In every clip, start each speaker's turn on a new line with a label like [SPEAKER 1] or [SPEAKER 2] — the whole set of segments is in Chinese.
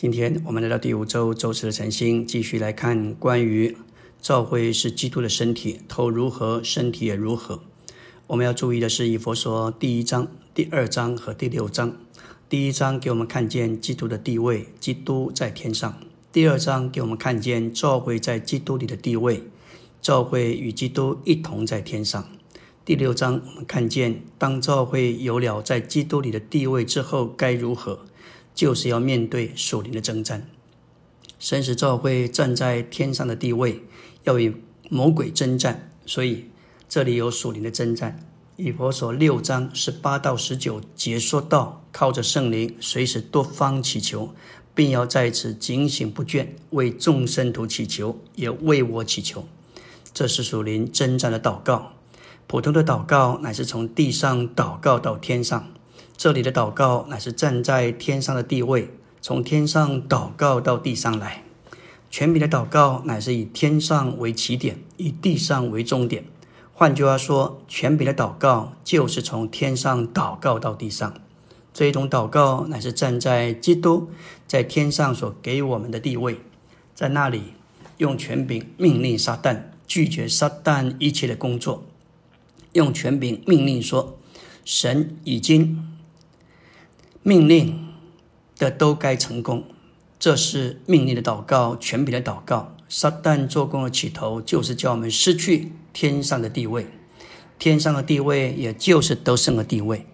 [SPEAKER 1] 今天我们来到第五周周四的晨星，继续来看关于教会是基督的身体，头如何，身体也如何。我们要注意的是，以佛说第一章、第二章和第六章。第一章给我们看见基督的地位，基督在天上；第二章给我们看见教会在基督里的地位，教会与基督一同在天上；第六章我们看见当教会有了在基督里的地位之后，该如何。就是要面对属灵的征战，神使教会站在天上的地位，要与魔鬼征战，所以这里有属灵的征战。以佛所六章十八到十九节说到，靠着圣灵，随时多方祈求，并要在此警醒不倦，为众生徒祈求，也为我祈求。这是属灵征战的祷告。普通的祷告乃是从地上祷告到天上。这里的祷告乃是站在天上的地位，从天上祷告到地上来。权柄的祷告乃是以天上为起点，以地上为终点。换句话说，权柄的祷告就是从天上祷告到地上。这一种祷告乃是站在基督在天上所给我们的地位，在那里用权柄命令撒旦，拒绝撒旦一切的工作，用权柄命令说：神已经。命令的都该成功，这是命令的祷告，权柄的祷告。撒旦做工的起头，就是叫我们失去天上的地位，天上的地位也就是得胜的地位。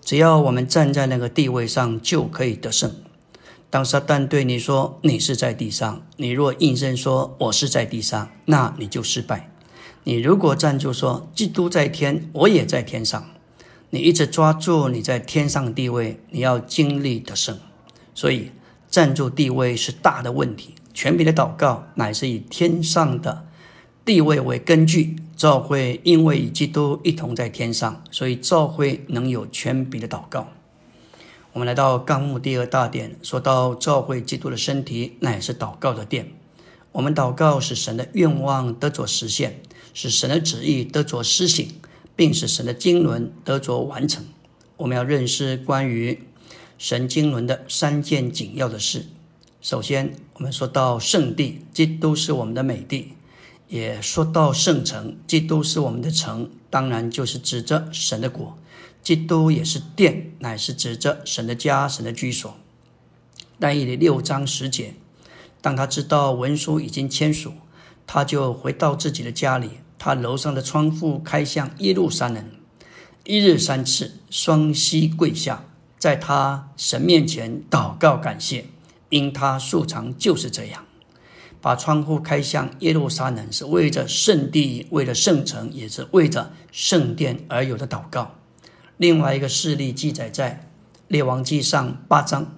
[SPEAKER 1] 只要我们站在那个地位上，就可以得胜。当撒旦对你说你是在地上，你若应声说我是在地上，那你就失败。你如果站住说基督在天，我也在天上。你一直抓住你在天上的地位，你要经历得胜，所以站住地位是大的问题。全柄的祷告乃是以天上的地位为根据，教会因为与基督一同在天上，所以教会能有全柄的祷告。我们来到纲目第二大点，说到教会基督的身体乃是祷告的殿。我们祷告使神的愿望得着实现，使神的旨意得着施行。并使神的经纶得着完成。我们要认识关于神经纶的三件紧要的事。首先，我们说到圣地，基督是我们的美地；也说到圣城，基督是我们的城，当然就是指着神的国。基督也是殿，乃是指着神的家、神的居所。但以理六章十节，当他知道文书已经签署，他就回到自己的家里。他楼上的窗户开向耶路撒冷，一日三次，双膝跪下，在他神面前祷告感谢，因他素常就是这样。把窗户开向耶路撒冷，是为着圣地，为了圣城，也是为着圣殿而有的祷告。另外一个事例记载在列王记上八章，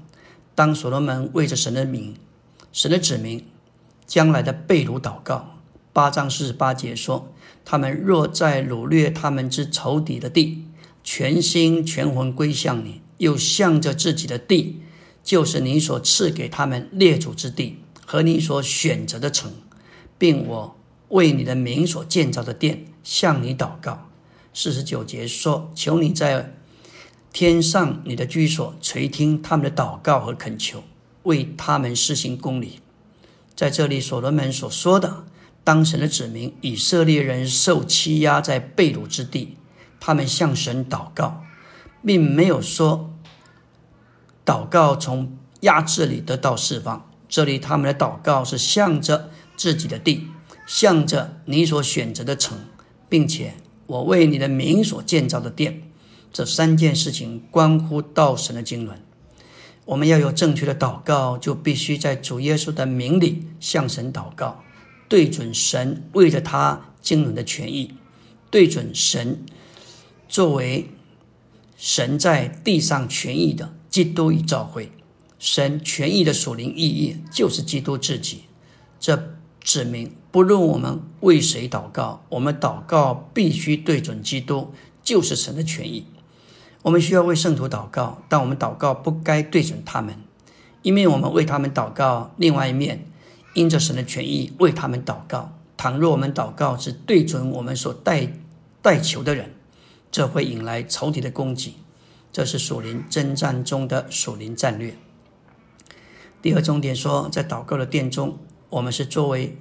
[SPEAKER 1] 当所罗门为着神的名、神的子民将来的被掳祷告。八章四十八节说：“他们若在掳掠他们之仇敌的地，全心全魂归向你，又向着自己的地，就是你所赐给他们列祖之地和你所选择的城，并我为你的名所建造的殿，向你祷告。”四十九节说：“求你在天上你的居所垂听他们的祷告和恳求，为他们施行公理。”在这里，所罗门所说的。当神的子民以色列人受欺压在被掳之地，他们向神祷告，并没有说祷告从压制里得到释放。这里他们的祷告是向着自己的地，向着你所选择的城，并且我为你的名所建造的殿。这三件事情关乎到神的经纶。我们要有正确的祷告，就必须在主耶稣的名里向神祷告。对准神为着他经纶的权益，对准神作为神在地上权益的基督与教会，神权益的属灵意义就是基督自己。这指明，不论我们为谁祷告，我们祷告必须对准基督，就是神的权益。我们需要为圣徒祷告，但我们祷告不该对准他们，一面我们为他们祷告，另外一面。因着神的权益为他们祷告。倘若我们祷告是对准我们所带带求的人，这会引来仇敌的攻击。这是属灵征战中的属灵战略。第二重点说，在祷告的殿中，我们是作为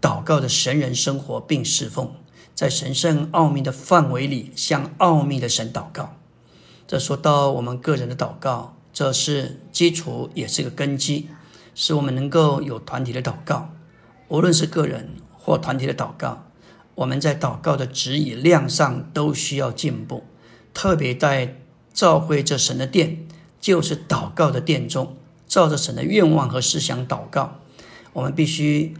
[SPEAKER 1] 祷告的神人生活并侍奉，在神圣奥秘的范围里向奥秘的神祷告。这说到我们个人的祷告，这是基础，也是个根基，使我们能够有团体的祷告。无论是个人或团体的祷告，我们在祷告的质与量上都需要进步。特别在召会这神的殿，就是祷告的殿中，照着神的愿望和思想祷告。我们必须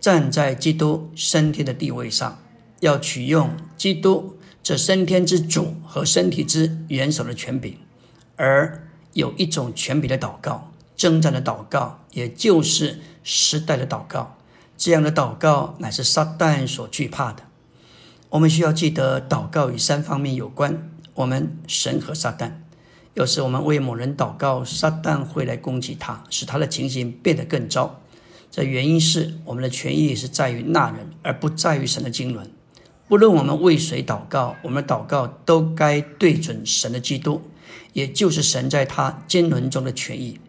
[SPEAKER 1] 站在基督升天的地位上，要取用基督这升天之主和身体之元首的权柄。而有一种权柄的祷告，征战的祷告，也就是时代的祷告。这样的祷告乃是撒旦所惧怕的。我们需要记得，祷告与三方面有关。我们神和撒旦，有时我们为某人祷告，撒旦会来攻击他，使他的情形变得更糟。这原因是我们的权益是在于那人，而不在于神的经纶。不论我们为谁祷告，我们的祷告都该对准神的基督，也就是神在他经纶中的权益。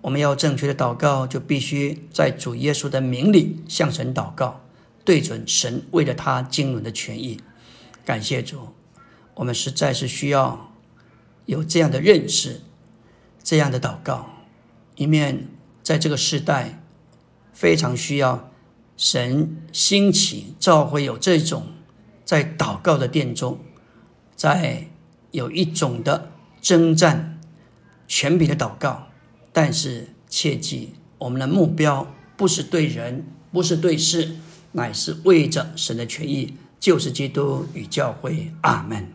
[SPEAKER 1] 我们要正确的祷告，就必须在主耶稣的名里向神祷告，对准神为了他经纶的权益。感谢主。我们实在是需要有这样的认识，这样的祷告。一面在这个时代非常需要神兴起，召会有这种在祷告的殿中，在有一种的征战权柄的祷告。但是切记，我们的目标不是对人，不是对事，乃是为着神的权益，就是基督与教会。阿门。